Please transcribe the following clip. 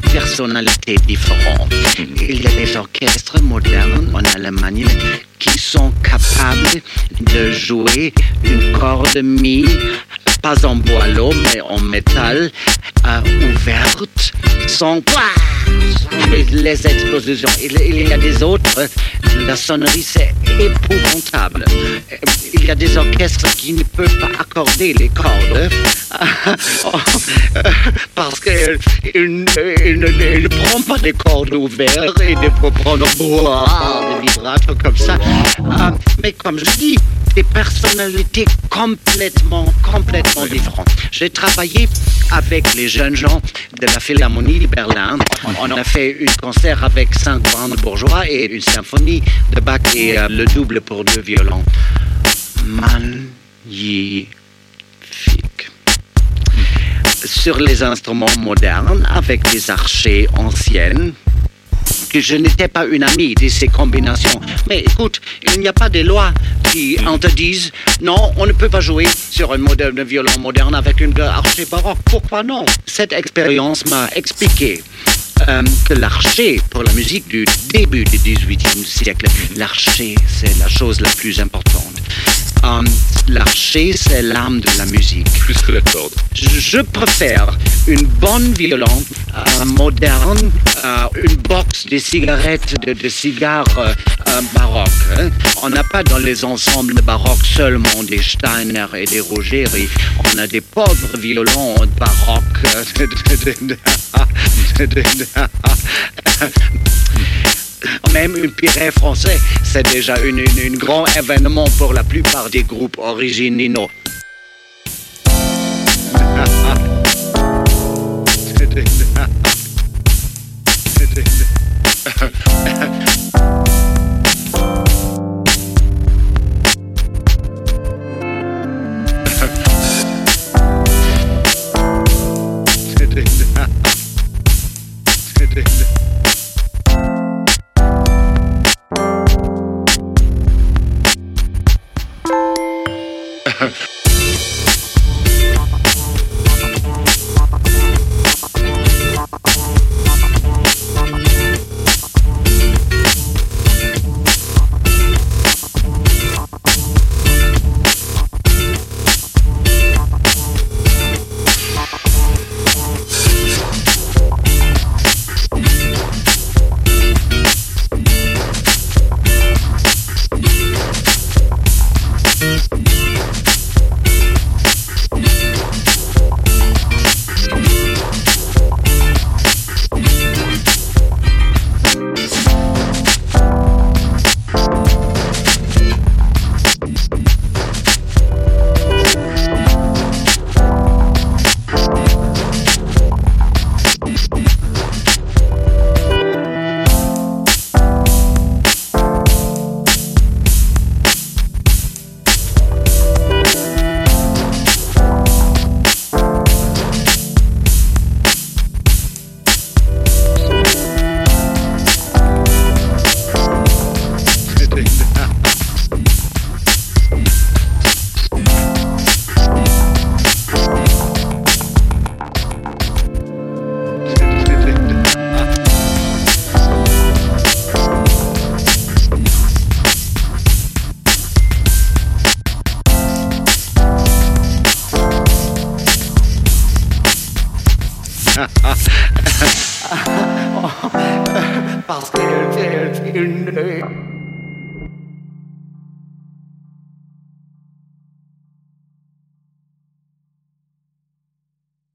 personnalités différentes. Il y a des orchestres modernes en Allemagne qui sont capables de jouer une corde mi, pas en boileau, mais en métal, euh, ouverte, sans les explosions. Il, y a des autres, la sonnerie c'est épouvantable. Il y a des orchestres qui ne peuvent pas accorder les cordes parce qu'ils ne prennent pas des cordes ouvertes et ne peuvent prendre des vibratos comme ça. Euh, mais comme je dis, des personnalités complètement, complètement différentes. J'ai travaillé avec les jeunes gens de la Philharmonie de Berlin. On a fait un concert avec cinq bandes bourgeois et une symphonie de Bach et euh, le double pour deux violons. Magnifique. Sur les instruments modernes, avec des archers anciennes, que je n'étais pas une amie de ces combinations. Mais écoute, il n'y a pas de loi qui interdisent, non, on ne peut pas jouer sur un modèle de violon moderne avec une archer baroque. Pourquoi non? Cette expérience m'a expliqué euh, que l'archer, pour la musique du début du XVIIIe siècle, l'archer, c'est la chose la plus importante. Euh, l'archer, c'est l'âme de la musique. Plus que la corde. Je, préfère une bonne violon euh, moderne, une box de cigarettes, de, cigares baroques. Hein. On n'a pas dans les ensembles baroques seulement des Steiner et des Rogeri. On a des pauvres violons baroques. Même un piré français, c'est déjà un grand événement pour la plupart des groupes originaux. Yeah. Parce que